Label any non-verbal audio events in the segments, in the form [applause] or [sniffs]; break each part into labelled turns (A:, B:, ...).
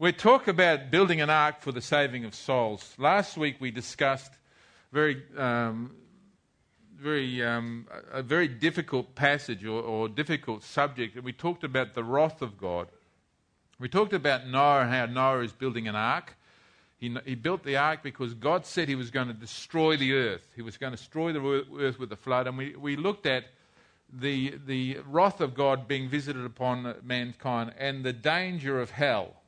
A: We talk about building an ark for the saving of souls. Last week we discussed very, um, very, um, a very difficult passage or, or difficult subject, and we talked about the wrath of God. We talked about Noah how Noah is building an ark. He, he, built the ark because God said he was going to destroy the earth. He was going to destroy the earth with the flood. And we, we looked at the, the wrath of God being visited upon mankind and the danger of hell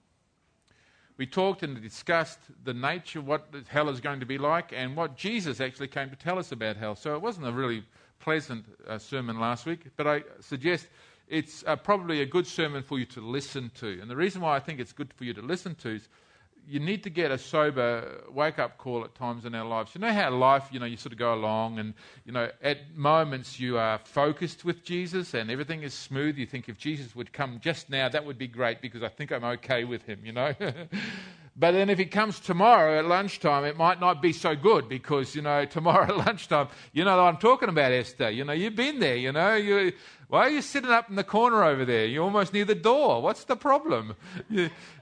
A: we talked and discussed the nature, of what hell is going to be like, and what Jesus actually came to tell us about hell. So it wasn't a really pleasant uh, sermon last week, but I suggest it's uh, probably a good sermon for you to listen to. And the reason why I think it's good for you to listen to is you need to get a sober wake up call at times in our lives. You know how life, you know, you sort of go along and, you know, at moments you are focused with Jesus and everything is smooth. You think if Jesus would come just now, that would be great because I think I'm okay with him, you know. [laughs] but then if he comes tomorrow at lunchtime, it might not be so good because, you know, tomorrow [laughs] at lunchtime, you know I'm talking about, Esther. You know, you've been there, you know. You, why are you sitting up in the corner over there? You're almost near the door. What's the problem?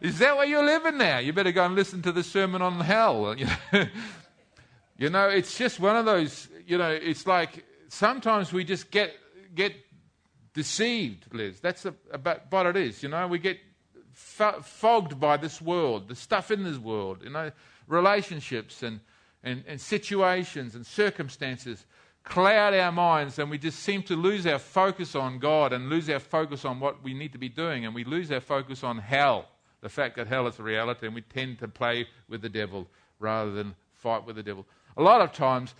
A: Is that where you're living now? You better go and listen to the sermon on hell. [laughs] you know, it's just one of those, you know, it's like sometimes we just get, get deceived, Liz. That's about what it is. You know, we get fogged by this world, the stuff in this world, you know, relationships and, and, and situations and circumstances cloud our minds and we just seem to lose our focus on God and lose our focus on what we need to be doing and we lose our focus on hell, the fact that hell is a reality, and we tend to play with the devil rather than fight with the devil. A lot of times,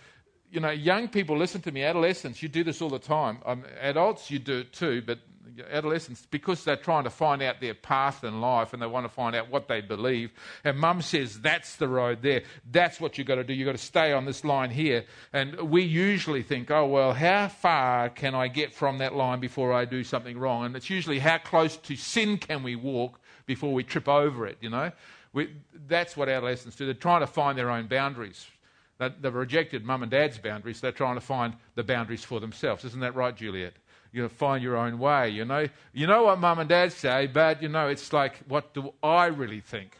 A: you know, young people listen to me, adolescents, you do this all the time. Um, adults, you do it too, but adolescents because they're trying to find out their path in life and they want to find out what they believe. And mum says, That's the road there. That's what you've got to do. You've got to stay on this line here. And we usually think, Oh, well, how far can I get from that line before I do something wrong? And it's usually how close to sin can we walk before we trip over it, you know? We, that's what adolescents do. They're trying to find their own boundaries. They've rejected mum and dad's boundaries. They're trying to find the boundaries for themselves. Isn't that right, Juliet? You know, find your own way. You know, you know what mum and dad say, but you know, it's like, what do I really think?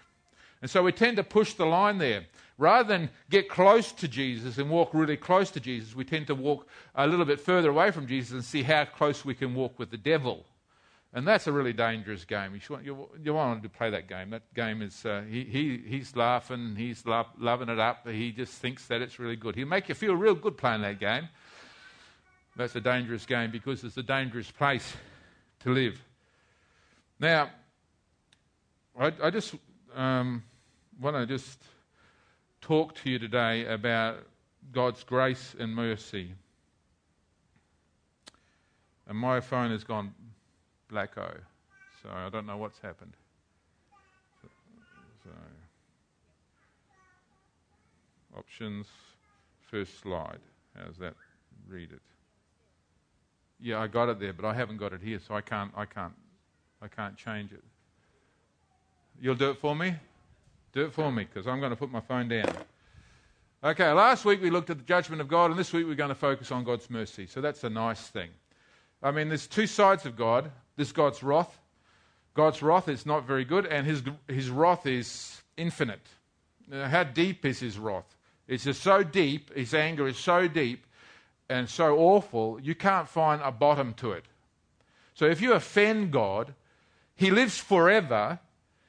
A: And so we tend to push the line there. Rather than get close to Jesus and walk really close to Jesus, we tend to walk a little bit further away from Jesus and see how close we can walk with the devil. And that's a really dangerous game. You, you, you want to play that game. That game is, uh, he, he, he's laughing, he's lo- loving it up. He just thinks that it's really good. He'll make you feel real good playing that game. That's a dangerous game because it's a dangerous place to live. Now, I, I just um, want to just talk to you today about God's grace and mercy. And my phone has gone blacko, so I don't know what's happened. So options, first slide. How's that? Read it. Yeah, I got it there, but I haven't got it here, so I can't, I can't, I can't change it. You'll do it for me? Do it for me, because I'm going to put my phone down. Okay, last week we looked at the judgment of God, and this week we're going to focus on God's mercy. So that's a nice thing. I mean, there's two sides of God. This God's wrath. God's wrath is not very good, and his, his wrath is infinite. Now, how deep is his wrath? It's just so deep, his anger is so deep and so awful, you can't find a bottom to it. So if you offend God, He lives forever,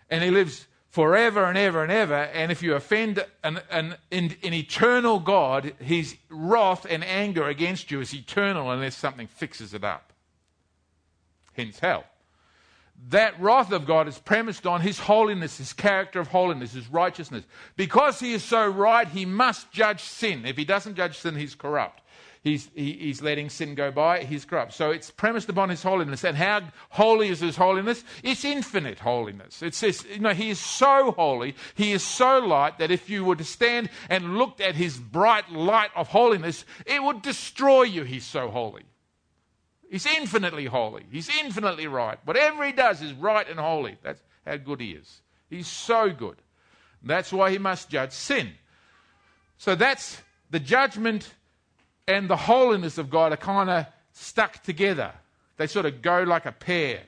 A: and He lives forever and ever and ever. And if you offend an, an, an, an eternal God, His wrath and anger against you is eternal unless something fixes it up. Hence hell. That wrath of God is premised on His holiness, His character of holiness, His righteousness. Because He is so right, He must judge sin. If He doesn't judge sin, He's corrupt he's, he, he's letting sin go by, he's corrupt. So it's premised upon his holiness. And how holy is his holiness? It's infinite holiness. It says, you know, he is so holy, he is so light that if you were to stand and looked at his bright light of holiness, it would destroy you. He's so holy. He's infinitely holy. He's infinitely right. Whatever he does is right and holy. That's how good he is. He's so good. That's why he must judge sin. So that's the judgment and the holiness of God are kind of stuck together. They sort of go like a pair.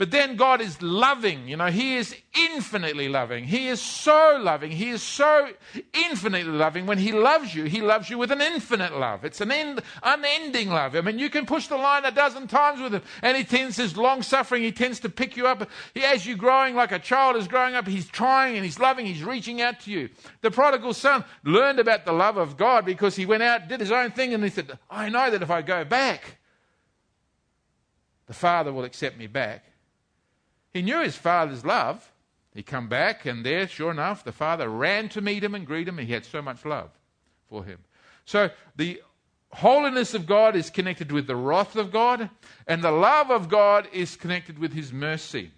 A: But then God is loving. You know, He is infinitely loving. He is so loving. He is so infinitely loving. When He loves you, He loves you with an infinite love. It's an end, unending love. I mean, you can push the line a dozen times with Him. And He tends, His long suffering, He tends to pick you up. He, as you're growing like a child is growing up, He's trying and He's loving. He's reaching out to you. The prodigal son learned about the love of God because he went out, did his own thing, and he said, I know that if I go back, the Father will accept me back. He knew his father's love. He come back, and there, sure enough, the father ran to meet him and greet him. He had so much love for him. So the holiness of God is connected with the wrath of God, and the love of God is connected with his mercy.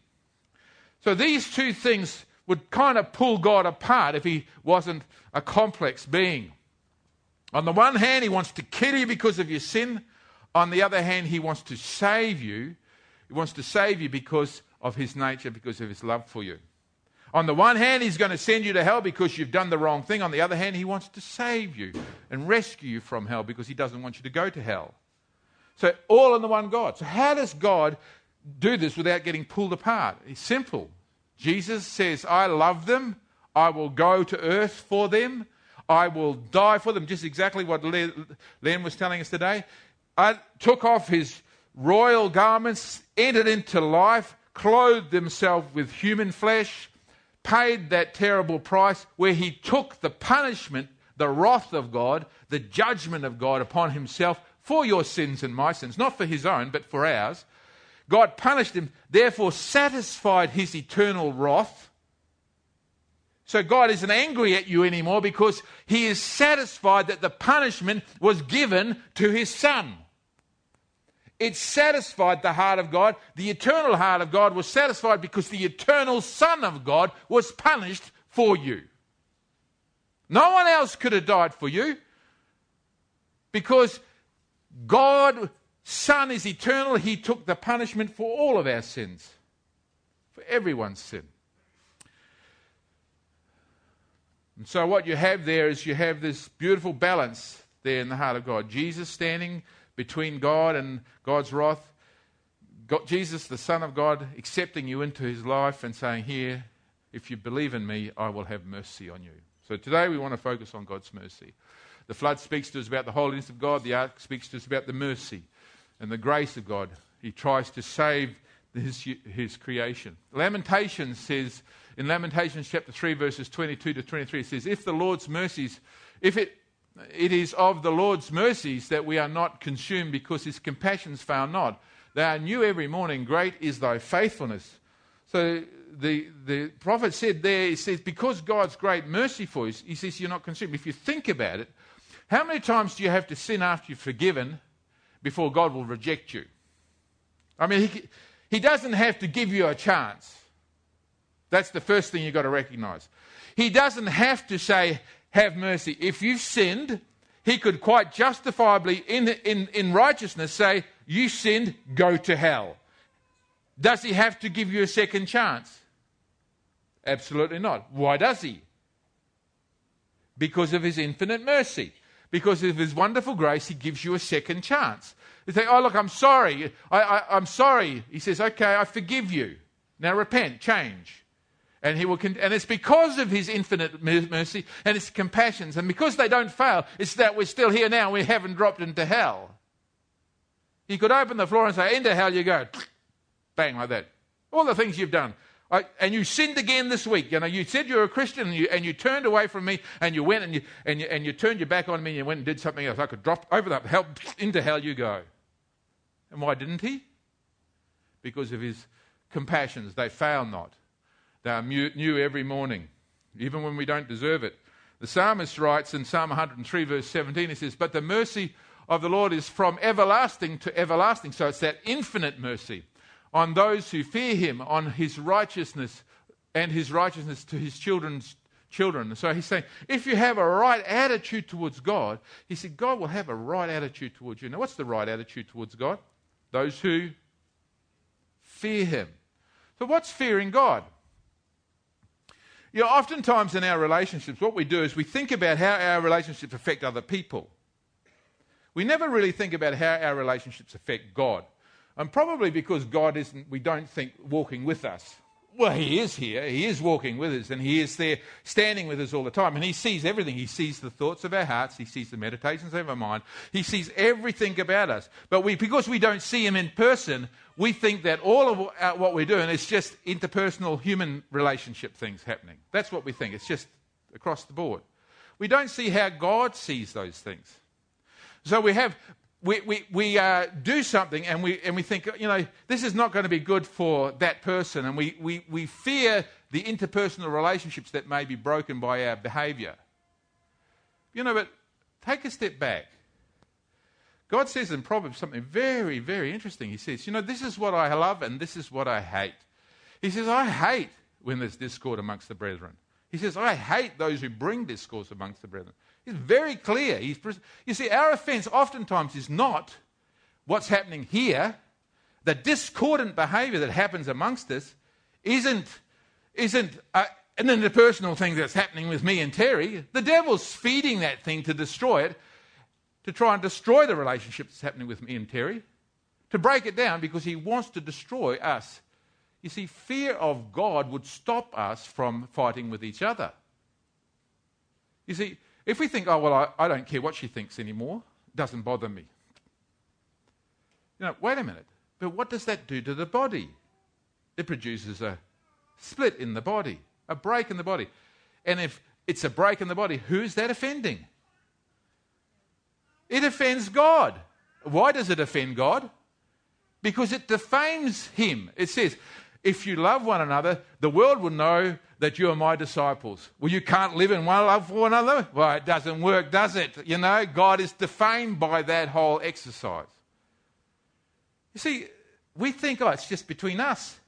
A: So these two things would kind of pull God apart if he wasn't a complex being. On the one hand, he wants to kill you because of your sin. On the other hand, he wants to save you. He wants to save you because of his nature because of his love for you. On the one hand, he's going to send you to hell because you've done the wrong thing. On the other hand, he wants to save you and rescue you from hell because he doesn't want you to go to hell. So, all in the one God. So, how does God do this without getting pulled apart? It's simple. Jesus says, I love them. I will go to earth for them. I will die for them. Just exactly what Len was telling us today. I took off his royal garments, entered into life, clothed himself with human flesh, paid that terrible price where he took the punishment, the wrath of God, the judgment of God upon himself for your sins and my sins, not for his own, but for ours. God punished him, therefore satisfied his eternal wrath. So God isn't angry at you anymore because he is satisfied that the punishment was given to his son. It satisfied the heart of God. The eternal heart of God was satisfied because the eternal Son of God was punished for you. No one else could have died for you because God, Son, is eternal. He took the punishment for all of our sins, for everyone's sin. And so, what you have there is you have this beautiful balance there in the heart of God. Jesus standing between God and God's wrath. God, Jesus, the Son of God, accepting you into his life and saying, Here, if you believe in me, I will have mercy on you. So today we want to focus on God's mercy. The flood speaks to us about the holiness of God, the ark speaks to us about the mercy and the grace of God. He tries to save his, his creation. Lamentations says, in Lamentations chapter 3, verses 22 to 23, it says, If the Lord's mercies, if it it is of the Lord's mercies that we are not consumed because his compassions fail not. They are new every morning. Great is thy faithfulness. So the, the prophet said there, he says, because God's great mercy for you, he says, you're not consumed. If you think about it, how many times do you have to sin after you're forgiven before God will reject you? I mean, he, he doesn't have to give you a chance. That's the first thing you've got to recognize. He doesn't have to say, have mercy. If you've sinned, he could quite justifiably, in, in, in righteousness, say, You sinned, go to hell. Does he have to give you a second chance? Absolutely not. Why does he? Because of his infinite mercy. Because of his wonderful grace, he gives you a second chance. You say, Oh, look, I'm sorry. I, I, I'm sorry. He says, Okay, I forgive you. Now repent, change. And, he will con- and it's because of his infinite mercy and his compassions. And because they don't fail, it's that we're still here now. We haven't dropped into hell. He could open the floor and say, Into hell you go. [sniffs] Bang, like that. All the things you've done. I, and you sinned again this week. You know, you said you were a Christian and you, and you turned away from me and you went and you, and, you, and you turned your back on me and you went and did something else. I could drop over the hell, [sniffs] into hell you go. And why didn't he? Because of his compassions. They fail not. They are new every morning, even when we don't deserve it. The psalmist writes in Psalm 103, verse 17, he says, But the mercy of the Lord is from everlasting to everlasting. So it's that infinite mercy on those who fear him, on his righteousness and his righteousness to his children's children. So he's saying, if you have a right attitude towards God, he said, God will have a right attitude towards you. Now, what's the right attitude towards God? Those who fear him. So, what's fearing God? You know, oftentimes in our relationships, what we do is we think about how our relationships affect other people. We never really think about how our relationships affect God. And probably because God isn't, we don't think, walking with us. Well, He is here. He is walking with us, and He is there standing with us all the time. And He sees everything. He sees the thoughts of our hearts. He sees the meditations of our mind. He sees everything about us. But we, because we don't see Him in person, we think that all of uh, what we're doing is just interpersonal human relationship things happening. That's what we think. It's just across the board. We don't see how God sees those things. So we have we, we, we uh, do something and we, and we think, you know, this is not going to be good for that person. And we, we, we fear the interpersonal relationships that may be broken by our behavior. You know, but take a step back. God says in Proverbs something very, very interesting. He says, you know, this is what I love and this is what I hate. He says, I hate when there's discord amongst the brethren. He says, I hate those who bring discourse amongst the brethren. He's very clear. He's, you see, our offense oftentimes is not what's happening here. The discordant behavior that happens amongst us isn't, isn't a, an interpersonal thing that's happening with me and Terry. The devil's feeding that thing to destroy it, to try and destroy the relationship that's happening with me and Terry, to break it down because he wants to destroy us. You see, fear of God would stop us from fighting with each other. You see, if we think, oh, well, I, I don't care what she thinks anymore, it doesn't bother me. You know, wait a minute. But what does that do to the body? It produces a split in the body, a break in the body. And if it's a break in the body, who's that offending? It offends God. Why does it offend God? Because it defames Him. It says, if you love one another, the world will know that you are my disciples. Well, you can't live in one love for one another? Well, it doesn't work, does it? You know, God is defamed by that whole exercise. You see, we think, oh, it's just between us.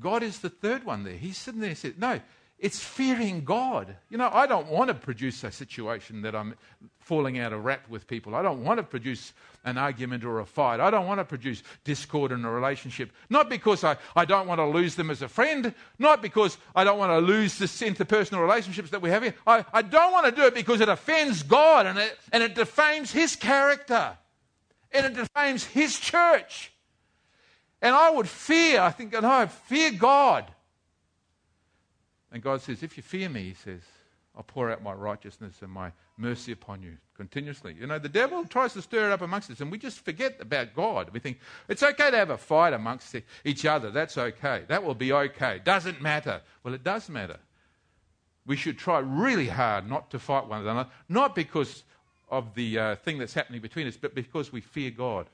A: God is the third one there. He's sitting there and said, no, it's fearing God. You know, I don't want to produce a situation that I'm falling out of rap with people. I don't want to produce an argument or a fight. I don't want to produce discord in a relationship. Not because I, I don't want to lose them as a friend, not because I don't want to lose the interpersonal relationships that we have here. I, I don't want to do it because it offends God and it, and it defames His character and it defames His church. And I would fear, I think, and I fear God and God says, If you fear me, He says, I'll pour out my righteousness and my mercy upon you continuously. You know, the devil tries to stir it up amongst us, and we just forget about God. We think it's okay to have a fight amongst each other. That's okay. That will be okay. Doesn't matter. Well, it does matter. We should try really hard not to fight one another, not because of the uh, thing that's happening between us, but because we fear God.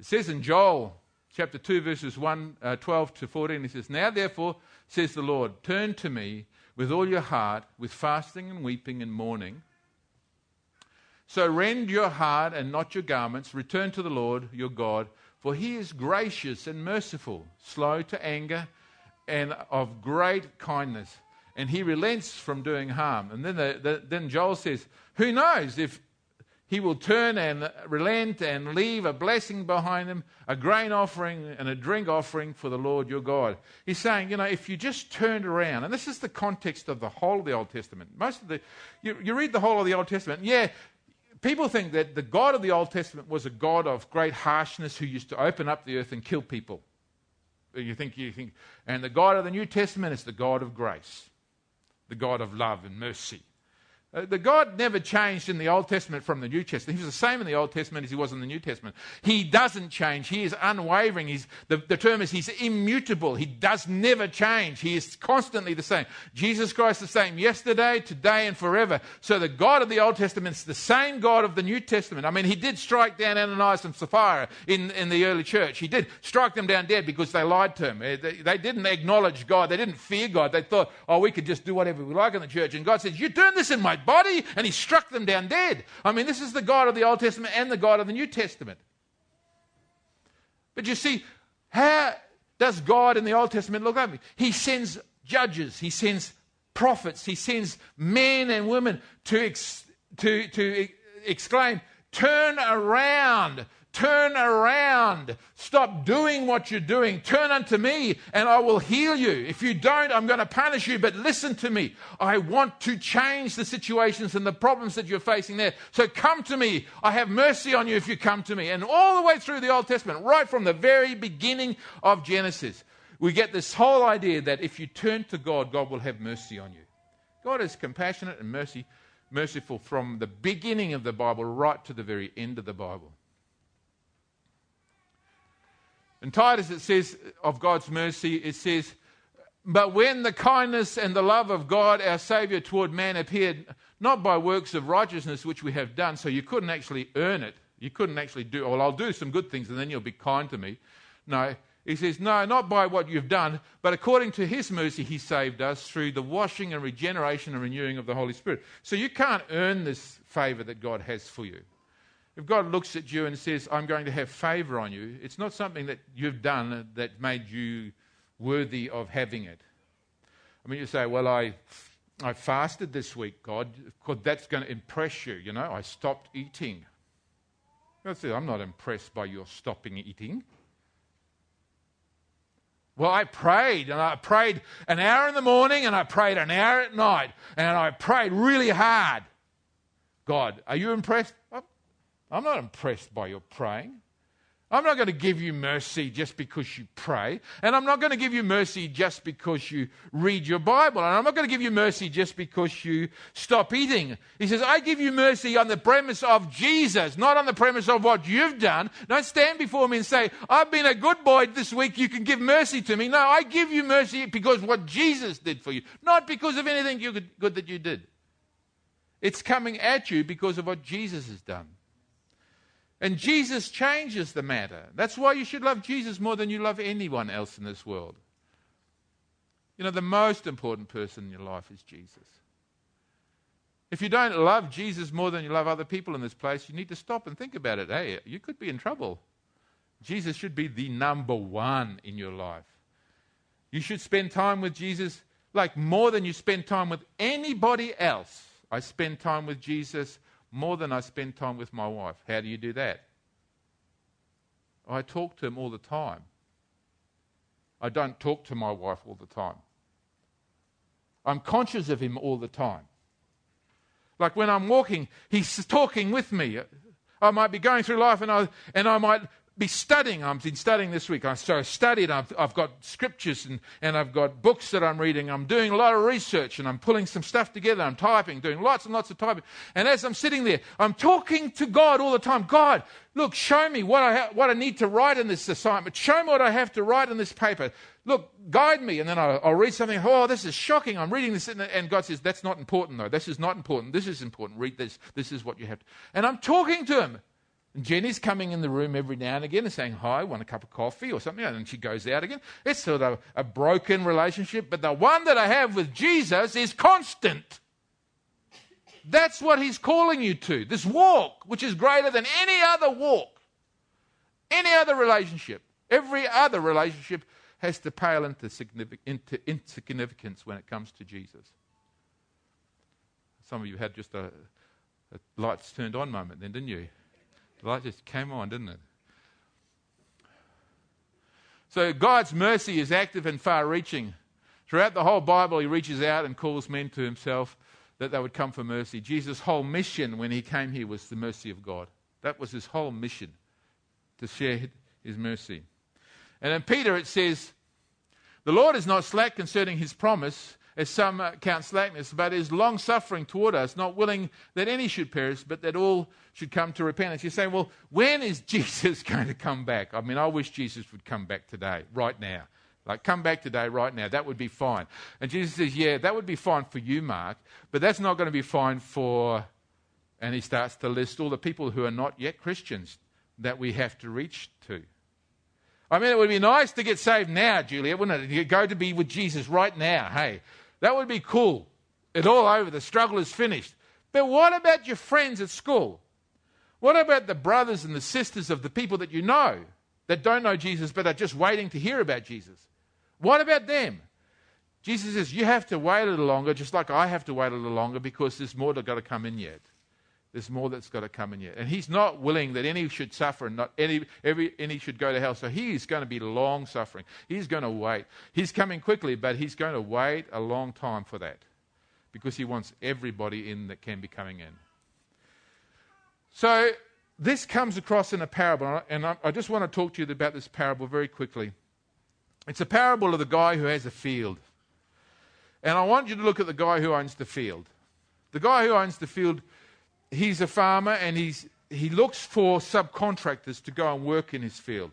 A: It says in Joel chapter 2, verses 1, uh, 12 to 14, he says, Now therefore, says the Lord, turn to me with all your heart, with fasting and weeping and mourning. So rend your heart and not your garments. Return to the Lord your God, for he is gracious and merciful, slow to anger, and of great kindness. And he relents from doing harm. And then, the, the, then Joel says, Who knows if he will turn and relent and leave a blessing behind him, a grain offering and a drink offering for the Lord your God. He's saying, you know, if you just turned around, and this is the context of the whole of the Old Testament. Most of the, you, you read the whole of the Old Testament, yeah, people think that the God of the Old Testament was a God of great harshness who used to open up the earth and kill people. You think, you think, and the God of the New Testament is the God of grace, the God of love and mercy. Uh, the God never changed in the Old Testament from the New Testament. He was the same in the Old Testament as he was in the New Testament. He doesn't change. He is unwavering. He's, the, the term is he's immutable. He does never change. He is constantly the same. Jesus Christ the same yesterday, today, and forever. So the God of the Old Testament is the same God of the New Testament. I mean, he did strike down Ananias and Sapphira in, in the early church. He did strike them down dead because they lied to him. They, they didn't acknowledge God. They didn't fear God. They thought, oh, we could just do whatever we like in the church. And God says, you doing this in my body, and he struck them down dead. I mean, this is the God of the Old Testament and the God of the New Testament. But you see, how does God in the Old Testament look at me? He sends judges, he sends prophets, he sends men and women to, ex- to, to exclaim, Turn around, Turn around. Stop doing what you're doing. Turn unto me and I will heal you. If you don't, I'm going to punish you, but listen to me. I want to change the situations and the problems that you're facing there. So come to me. I have mercy on you if you come to me. And all the way through the Old Testament, right from the very beginning of Genesis, we get this whole idea that if you turn to God, God will have mercy on you. God is compassionate and mercy, merciful from the beginning of the Bible right to the very end of the Bible. In Titus, it says of God's mercy, it says, But when the kindness and the love of God, our Saviour, toward man appeared, not by works of righteousness which we have done, so you couldn't actually earn it. You couldn't actually do, well, I'll do some good things and then you'll be kind to me. No, he says, No, not by what you've done, but according to his mercy, he saved us through the washing and regeneration and renewing of the Holy Spirit. So you can't earn this favor that God has for you. If God looks at you and says, I'm going to have favor on you, it's not something that you've done that made you worthy of having it. I mean, you say, Well, I, I fasted this week, God, because that's going to impress you. You know, I stopped eating. I say, I'm not impressed by your stopping eating. Well, I prayed, and I prayed an hour in the morning, and I prayed an hour at night, and I prayed really hard. God, are you impressed? I'm not impressed by your praying. I'm not going to give you mercy just because you pray. And I'm not going to give you mercy just because you read your Bible. And I'm not going to give you mercy just because you stop eating. He says, I give you mercy on the premise of Jesus, not on the premise of what you've done. Don't stand before me and say, I've been a good boy this week. You can give mercy to me. No, I give you mercy because what Jesus did for you, not because of anything good that you did. It's coming at you because of what Jesus has done. And Jesus changes the matter. That's why you should love Jesus more than you love anyone else in this world. You know, the most important person in your life is Jesus. If you don't love Jesus more than you love other people in this place, you need to stop and think about it. Hey, you could be in trouble. Jesus should be the number one in your life. You should spend time with Jesus like more than you spend time with anybody else. I spend time with Jesus more than I spend time with my wife. How do you do that? I talk to him all the time. I don't talk to my wife all the time. I'm conscious of him all the time. Like when I'm walking, he's talking with me. I might be going through life and I, and I might be studying. I've been studying this week. I, so I studied. I've, I've got scriptures and, and I've got books that I'm reading. I'm doing a lot of research and I'm pulling some stuff together. I'm typing, doing lots and lots of typing. And as I'm sitting there, I'm talking to God all the time. God, look, show me what I, ha- what I need to write in this assignment. Show me what I have to write in this paper. Look, guide me. And then I'll, I'll read something. Oh, this is shocking. I'm reading this. And God says, that's not important though. This is not important. This is important. Read this. This is what you have to. And I'm talking to him. And Jenny's coming in the room every now and again and saying, Hi, want a cup of coffee or something, and she goes out again. It's sort of a broken relationship, but the one that I have with Jesus is constant. That's what he's calling you to. This walk, which is greater than any other walk, any other relationship. Every other relationship has to pale into, into insignificance when it comes to Jesus. Some of you had just a, a lights turned on moment then, didn't you? The light just came on, didn't it? So God's mercy is active and far reaching. Throughout the whole Bible, he reaches out and calls men to himself that they would come for mercy. Jesus' whole mission when he came here was the mercy of God. That was his whole mission, to share his mercy. And in Peter it says, The Lord is not slack concerning his promise, as some uh, count slackness, but is long suffering toward us, not willing that any should perish, but that all should come to repentance. You say, well, when is [laughs] Jesus going to come back? I mean, I wish Jesus would come back today, right now. Like, come back today, right now. That would be fine. And Jesus says, yeah, that would be fine for you, Mark, but that's not going to be fine for. And he starts to list all the people who are not yet Christians that we have to reach to. I mean, it would be nice to get saved now, Juliet, wouldn't it? You go to be with Jesus right now. Hey, that would be cool. It's all over. The struggle is finished. But what about your friends at school? What about the brothers and the sisters of the people that you know that don't know Jesus but are just waiting to hear about Jesus? What about them? Jesus says, You have to wait a little longer, just like I have to wait a little longer because there's more that got to come in yet. There's more that's got to come in yet. And he's not willing that any should suffer and not any, every, any should go to hell. So he is going to be long suffering. He's going to wait. He's coming quickly, but he's going to wait a long time for that because he wants everybody in that can be coming in. So this comes across in a parable, and I, I just want to talk to you about this parable very quickly. It's a parable of the guy who has a field. And I want you to look at the guy who owns the field. The guy who owns the field he's a farmer and he's, he looks for subcontractors to go and work in his field.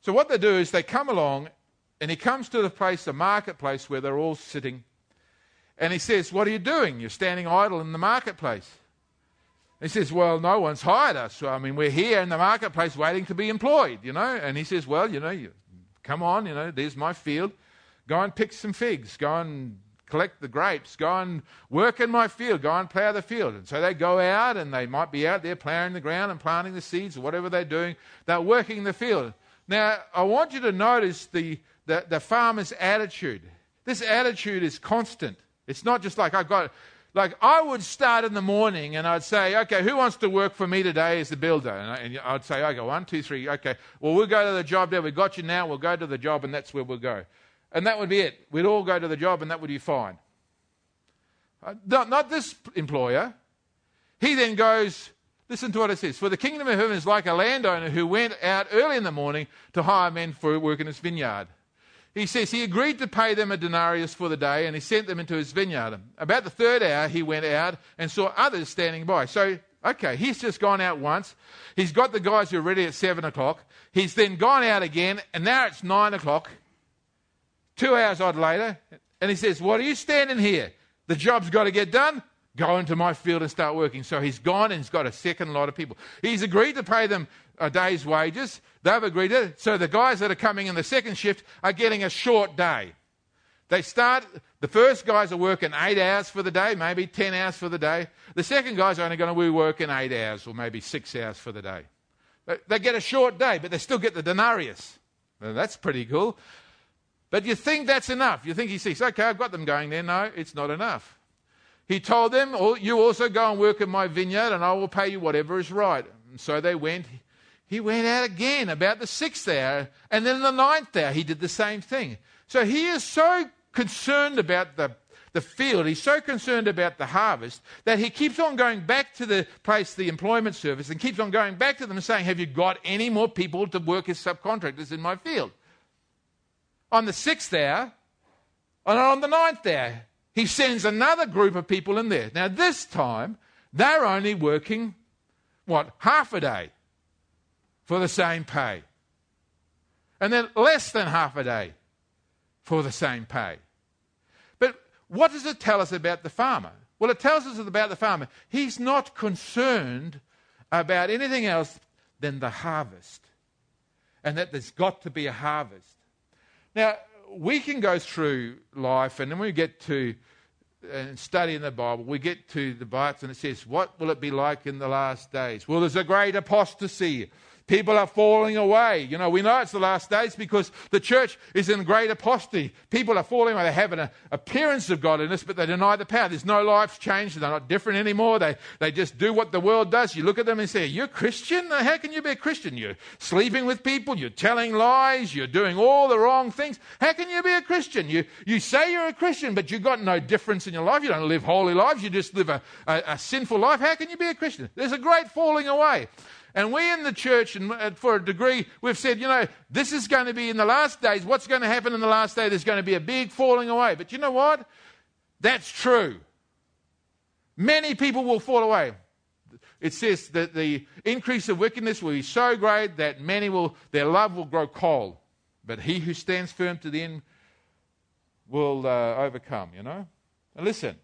A: So what they do is they come along and he comes to the place, the marketplace where they're all sitting. And he says, What are you doing? You're standing idle in the marketplace. He says, Well, no one's hired us. I mean, we're here in the marketplace waiting to be employed, you know. And he says, Well, you know, you, come on, you know, there's my field. Go and pick some figs. Go and collect the grapes, go and work in my field, go and plough the field. And so they go out and they might be out there ploughing the ground and planting the seeds or whatever they're doing. They're working the field. Now, I want you to notice the, the, the farmer's attitude. This attitude is constant. It's not just like I've got, like I would start in the morning and I'd say, okay, who wants to work for me today as the builder? And, I, would say, okay, one, two, three, okay. Well, we'll go to the job there. We've got you now. We'll go to the job and that's where we'll go. And that would be it. We'd all go to the job and that would be fine. Uh, not, not this employer. He then goes, listen to what it says. For the kingdom of heaven is like a landowner who went out early in the morning to hire men for work in his vineyard. He says he agreed to pay them a denarius for the day and he sent them into his vineyard. About the third hour, he went out and saw others standing by. So, okay, he's just gone out once. He's got the guys who are ready at seven o'clock. He's then gone out again and now it's nine o'clock. Two hours odd later, and he says, What are you standing here? The job's got to get done. Go into my field and start working. So he's gone and he's got a second lot of people. He's agreed to pay them a day's wages. They've agreed to it. So the guys that are coming in the second shift are getting a short day. They start, the first guys are working eight hours for the day, maybe 10 hours for the day. The second guys are only going to be working eight hours or maybe six hours for the day. They get a short day, but they still get the denarius. Now, that's pretty cool. But you think that's enough. You think he says, okay, I've got them going there. No, it's not enough. He told them, oh, You also go and work in my vineyard, and I will pay you whatever is right. And so they went. He went out again about the sixth hour, and then the ninth hour, he did the same thing. So he is so concerned about the, the field, he's so concerned about the harvest, that he keeps on going back to the place, the employment service, and keeps on going back to them saying, Have you got any more people to work as subcontractors in my field? On the sixth hour, and on the ninth hour, he sends another group of people in there. Now, this time, they're only working, what, half a day for the same pay. And then less than half a day for the same pay. But what does it tell us about the farmer? Well, it tells us about the farmer. He's not concerned about anything else than the harvest. And that there's got to be a harvest. Now, we can go through life, and then we get to and study in the Bible, we get to the parts and it says, What will it be like in the last days? Well, there's a great apostasy. People are falling away. You know, we know it's the last days because the church is in great apostasy. People are falling away. They have an appearance of godliness, but they deny the power. There's no life change. They're not different anymore. They, they just do what the world does. You look at them and say, You're Christian? How can you be a Christian? You're sleeping with people. You're telling lies. You're doing all the wrong things. How can you be a Christian? You, you say you're a Christian, but you've got no difference in your life. You don't live holy lives. You just live a, a, a sinful life. How can you be a Christian? There's a great falling away. And we in the church, and uh, for a degree, we've said, you know, this is going to be in the last days. What's going to happen in the last day? There's going to be a big falling away. But you know what? That's true. Many people will fall away. It says that the increase of wickedness will be so great that many will, their love will grow cold. But he who stands firm to the end will uh, overcome, you know? And listen,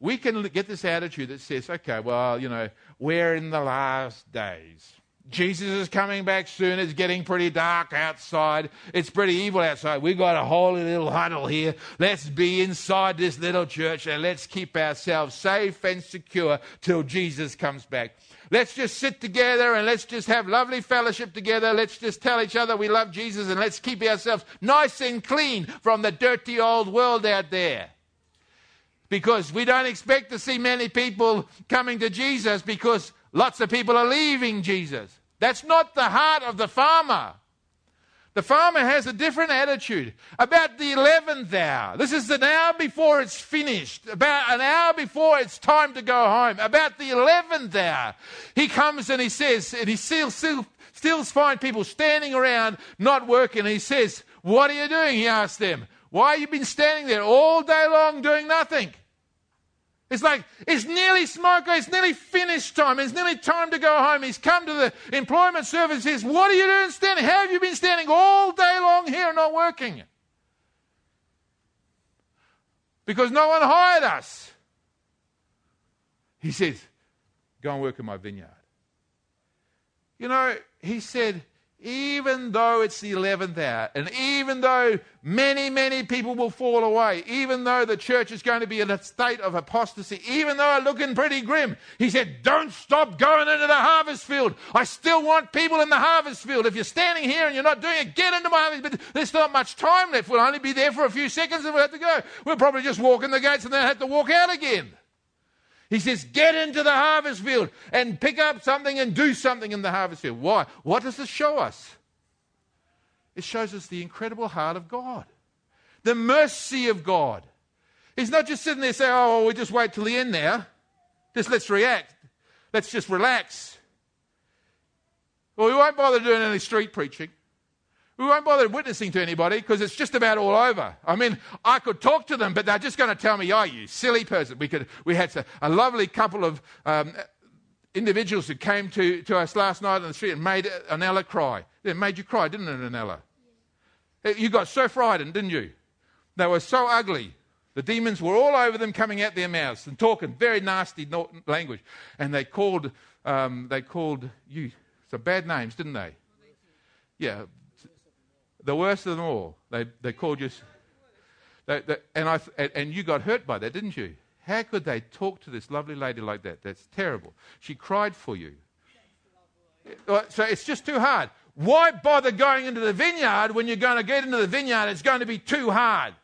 A: we can get this attitude that says, okay, well, you know, we're in the last days. Jesus is coming back soon. It's getting pretty dark outside. It's pretty evil outside. We've got a holy little huddle here. Let's be inside this little church and let's keep ourselves safe and secure till Jesus comes back. Let's just sit together and let's just have lovely fellowship together. Let's just tell each other we love Jesus and let's keep ourselves nice and clean from the dirty old world out there. Because we don't expect to see many people coming to Jesus because lots of people are leaving Jesus. That's not the heart of the farmer. The farmer has a different attitude. About the 11th hour, this is an hour before it's finished, about an hour before it's time to go home, about the 11th hour, he comes and he says, and he still, still, still finds people standing around not working. he says, What are you doing? He asks them. Why have you been standing there all day long doing nothing? It's like, it's nearly smoke, it's nearly finished time, it's nearly time to go home. He's come to the employment service says, What are you doing standing? How have you been standing all day long here not working? Because no one hired us. He says, Go and work in my vineyard. You know, he said, even though it's the 11th hour, and even though many, many people will fall away, even though the church is going to be in a state of apostasy, even though it's looking pretty grim, he said, Don't stop going into the harvest field. I still want people in the harvest field. If you're standing here and you're not doing it, get into my harvest. But there's not much time left. We'll only be there for a few seconds and we'll have to go. We'll probably just walk in the gates and then have to walk out again. He says, get into the harvest field and pick up something and do something in the harvest field. Why? What does this show us? It shows us the incredible heart of God, the mercy of God. He's not just sitting there saying, oh, we just wait till the end now. Just let's react. Let's just relax. Well, we won't bother doing any street preaching. We won't bother witnessing to anybody because it's just about all over. I mean, I could talk to them, but they're just going to tell me, oh, you silly person. We, could, we had a, a lovely couple of um, individuals who came to, to us last night on the street and made Anella cry. It made you cry, didn't it, Anella? You got so frightened, didn't you? They were so ugly. The demons were all over them, coming out their mouths and talking very nasty language. And they called, um, they called you some bad names, didn't they? Yeah, the worst of them all. They, they called you. They, they, and, I, and you got hurt by that, didn't you? How could they talk to this lovely lady like that? That's terrible. She cried for you. So it's just too hard. Why bother going into the vineyard when you're going to get into the vineyard? It's going to be too hard.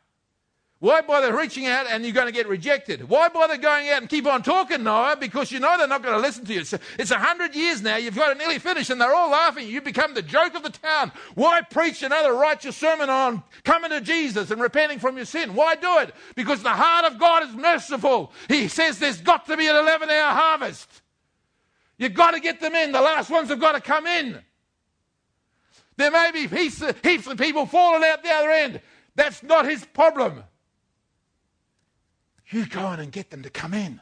A: Why bother reaching out and you're going to get rejected? Why bother going out and keep on talking, Noah? Because you know they're not going to listen to you. It's a hundred years now. You've got it nearly finished and they're all laughing. You become the joke of the town. Why preach another righteous sermon on coming to Jesus and repenting from your sin? Why do it? Because the heart of God is merciful. He says there's got to be an 11 hour harvest. You've got to get them in. The last ones have got to come in. There may be heaps of, heaps of people falling out the other end. That's not his problem. You go in and get them to come in.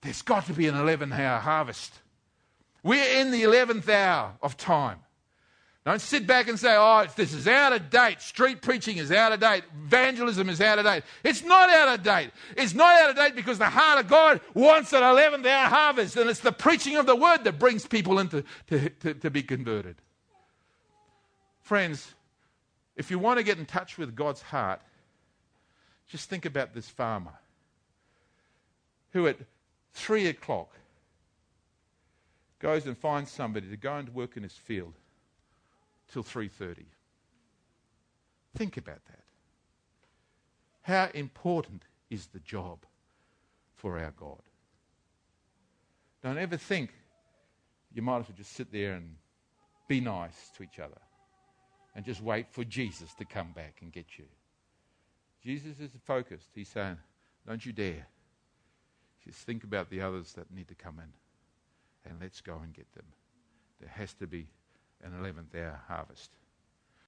A: There's got to be an 11th hour harvest. We're in the 11th hour of time. Don't sit back and say, oh, this is out of date. Street preaching is out of date. Evangelism is out of date. It's not out of date. It's not out of date because the heart of God wants an 11th hour harvest, and it's the preaching of the word that brings people into to, to, to be converted. Friends, if you want to get in touch with God's heart, just think about this farmer who at three o'clock goes and finds somebody to go and work in his field till 3:30. Think about that. How important is the job for our God? Don't ever think you might as well just sit there and be nice to each other and just wait for Jesus to come back and get you. Jesus is focused. He's saying, Don't you dare. Just think about the others that need to come in and let's go and get them. There has to be an 11th hour harvest.